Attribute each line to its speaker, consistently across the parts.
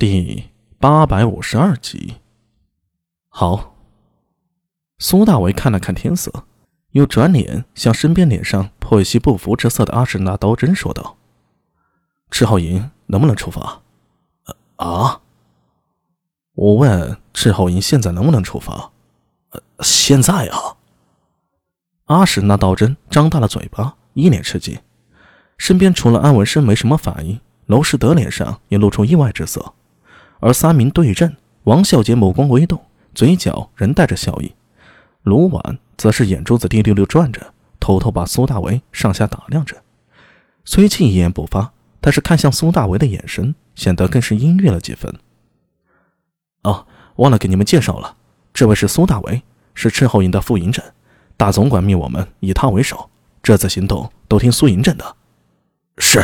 Speaker 1: 第八百五十二集。好，苏大为看了看天色，又转脸向身边脸上颇有些不服之色的阿什纳刀真说道：“赤浩银能不能出发？”“
Speaker 2: 啊？”
Speaker 1: 我问赤浩银现在能不能出发？“
Speaker 2: 呃，现在啊。”
Speaker 1: 阿什纳刀真张大了嘴巴，一脸吃惊。身边除了安文生没什么反应，娄师德脸上也露出意外之色。而三名对阵，王孝杰目光微动，嘴角仍带着笑意。卢婉则是眼珠子滴溜溜转着，偷偷把苏大为上下打量着。虽气一言不发，但是看向苏大为的眼神显得更是阴郁了几分。哦，忘了给你们介绍了，这位是苏大为，是赤后营的副营长。大总管命我们以他为首，这次行动都听苏营长的。
Speaker 2: 是，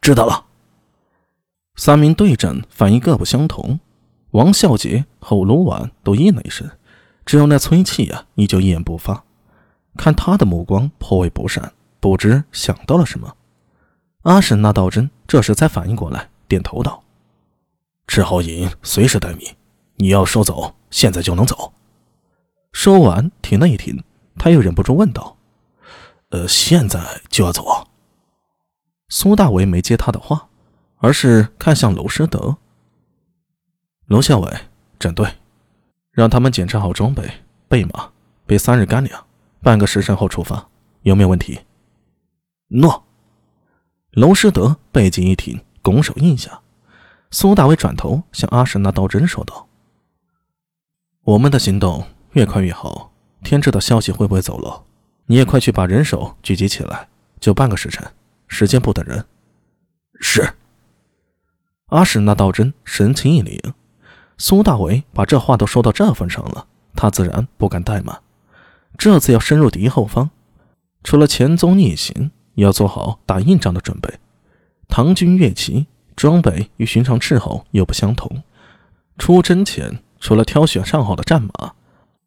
Speaker 2: 知道了。
Speaker 1: 三名对阵反应各不相同，王孝杰和卢婉都应了一声，只有那崔气呀依旧一言不发，看他的目光颇为不善，不知想到了什么。阿婶那道真这时才反应过来，点头道：“
Speaker 2: 赤后营随时待命，你要说走，现在就能走。”
Speaker 1: 说完停了一停，他又忍不住问道：“
Speaker 2: 呃，现在就要走？”
Speaker 1: 苏大为没接他的话。而是看向娄师德、娄校尉，整队，让他们检查好装备、备马，备三日干粮，半个时辰后出发，有没有问题？
Speaker 2: 诺。
Speaker 1: 娄师德背脊一挺，拱手应下。苏大伟转头向阿什那道真说道：“我们的行动越快越好，天知道消息会不会走漏？你也快去把人手聚集起来，就半个时辰，时间不等人。”
Speaker 2: 是。
Speaker 1: 阿史那道真神情一凛，苏大为把这话都说到这份上了，他自然不敢怠慢。这次要深入敌后方，除了前踪逆行，也要做好打硬仗的准备。唐军乐骑装备与寻常斥候又不相同，出征前除了挑选上好的战马，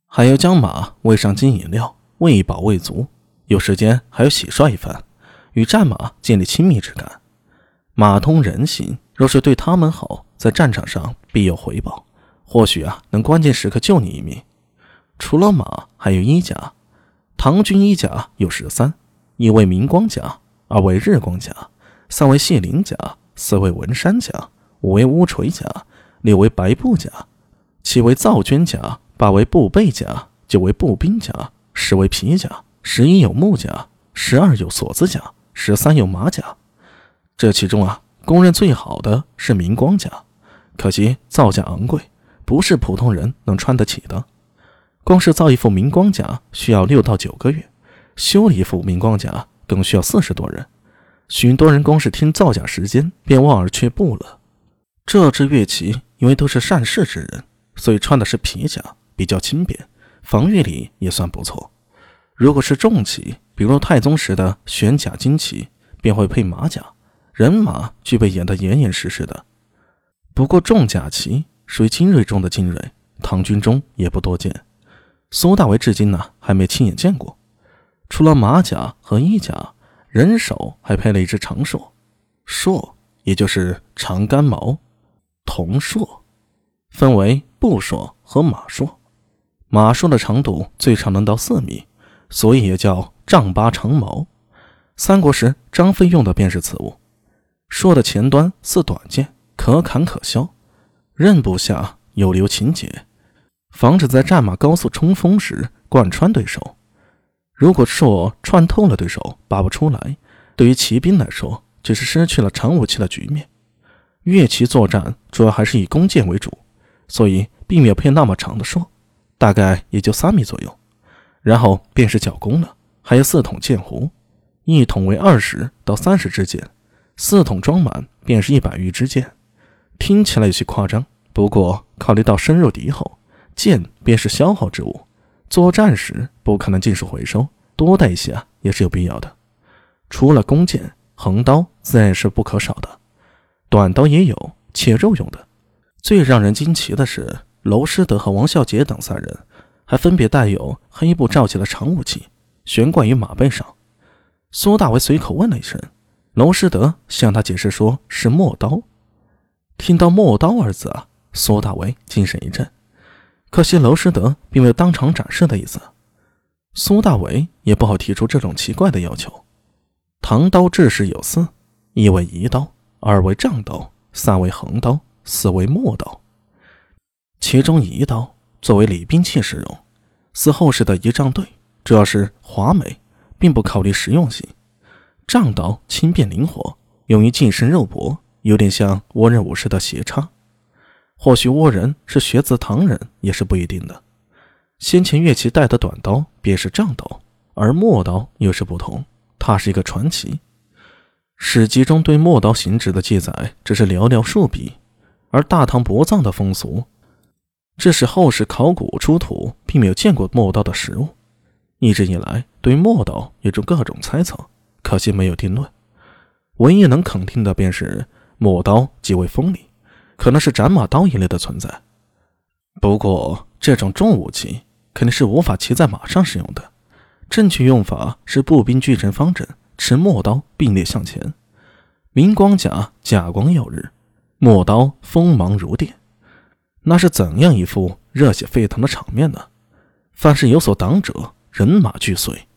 Speaker 1: 还要将马喂上金饮料，喂饱喂足，有时间还要洗刷一番，与战马建立亲密之感。马通人性。若是对他们好，在战场上必有回报，或许啊能关键时刻救你一命。除了马，还有衣甲。唐军衣甲有十三：一为明光甲，二为日光甲，三为谢灵甲，四为文山甲，五为乌锤甲，六为白布甲，七为皂绢甲，八为布背甲，九为步兵甲，十为皮甲，十一有木甲，十二有锁子甲，十三有马甲。这其中啊。公认最好的是明光甲，可惜造价昂贵，不是普通人能穿得起的。光是造一副明光甲需要六到九个月，修一副明光甲更需要四十多人。许多人光是听造假时间便望而却步了。这支乐旗因为都是善事之人，所以穿的是皮甲，比较轻便，防御力也算不错。如果是重骑，比如太宗时的玄甲金旗，便会配马甲。人马具备演得严严实实的，不过重甲骑属于精锐中的精锐，唐军中也不多见。苏大为至今呢还没亲眼见过。除了马甲和衣甲，人手还配了一只长槊，槊也就是长杆矛，铜槊，分为步槊和马槊。马槊的长度最长能到四米，所以也叫丈八长矛。三国时张飞用的便是此物。槊的前端似短剑，可砍可削，刃部下有留情节，防止在战马高速冲锋时贯穿对手。如果槊穿透了对手，拔不出来，对于骑兵来说，只是失去了长武器的局面。越骑作战主要还是以弓箭为主，所以并没有配那么长的槊，大概也就三米左右。然后便是角弓了，还有四筒箭壶，一筒为二十到三十支箭。四桶装满便是一百余支箭，听起来有些夸张。不过考虑到深入敌后，箭便是消耗之物，作战时不可能尽数回收，多带一些啊也是有必要的。除了弓箭，横刀自然是不可少的，短刀也有切肉用的。最让人惊奇的是，娄师德和王孝杰等三人还分别带有黑布罩起的长武器，悬挂于马背上。苏大为随口问了一声。娄师德向他解释说：“是陌刀。”听到“陌刀”二字啊，苏大为精神一振。可惜娄师德并没有当场展示的意思，苏大为也不好提出这种奇怪的要求。唐刀制式有四：一为移刀，二为杖刀，三为横刀，四为陌刀。其中移刀作为礼兵器使用，似后世的仪仗队，主要是华美，并不考虑实用性。丈刀轻便灵活，用于近身肉搏。有点像倭人武士的斜插，或许倭人是学自唐人也是不一定的。先前岳奇带的短刀便是丈刀，而陌刀又是不同，它是一个传奇。史籍中对陌刀行止的记载只是寥寥数笔，而大唐薄葬的风俗，致使后世考古出土并没有见过陌刀的实物。一直以来对陌刀有着各种猜测，可惜没有定论。唯一能肯定的便是。陌刀极为锋利，可能是斩马刀一类的存在。不过，这种重武器肯定是无法骑在马上使用的。正确用法是步兵聚成方阵，持陌刀并列向前。明光甲，甲光耀日，陌刀锋芒如电，那是怎样一副热血沸腾的场面呢？凡是有所挡者，人马俱碎。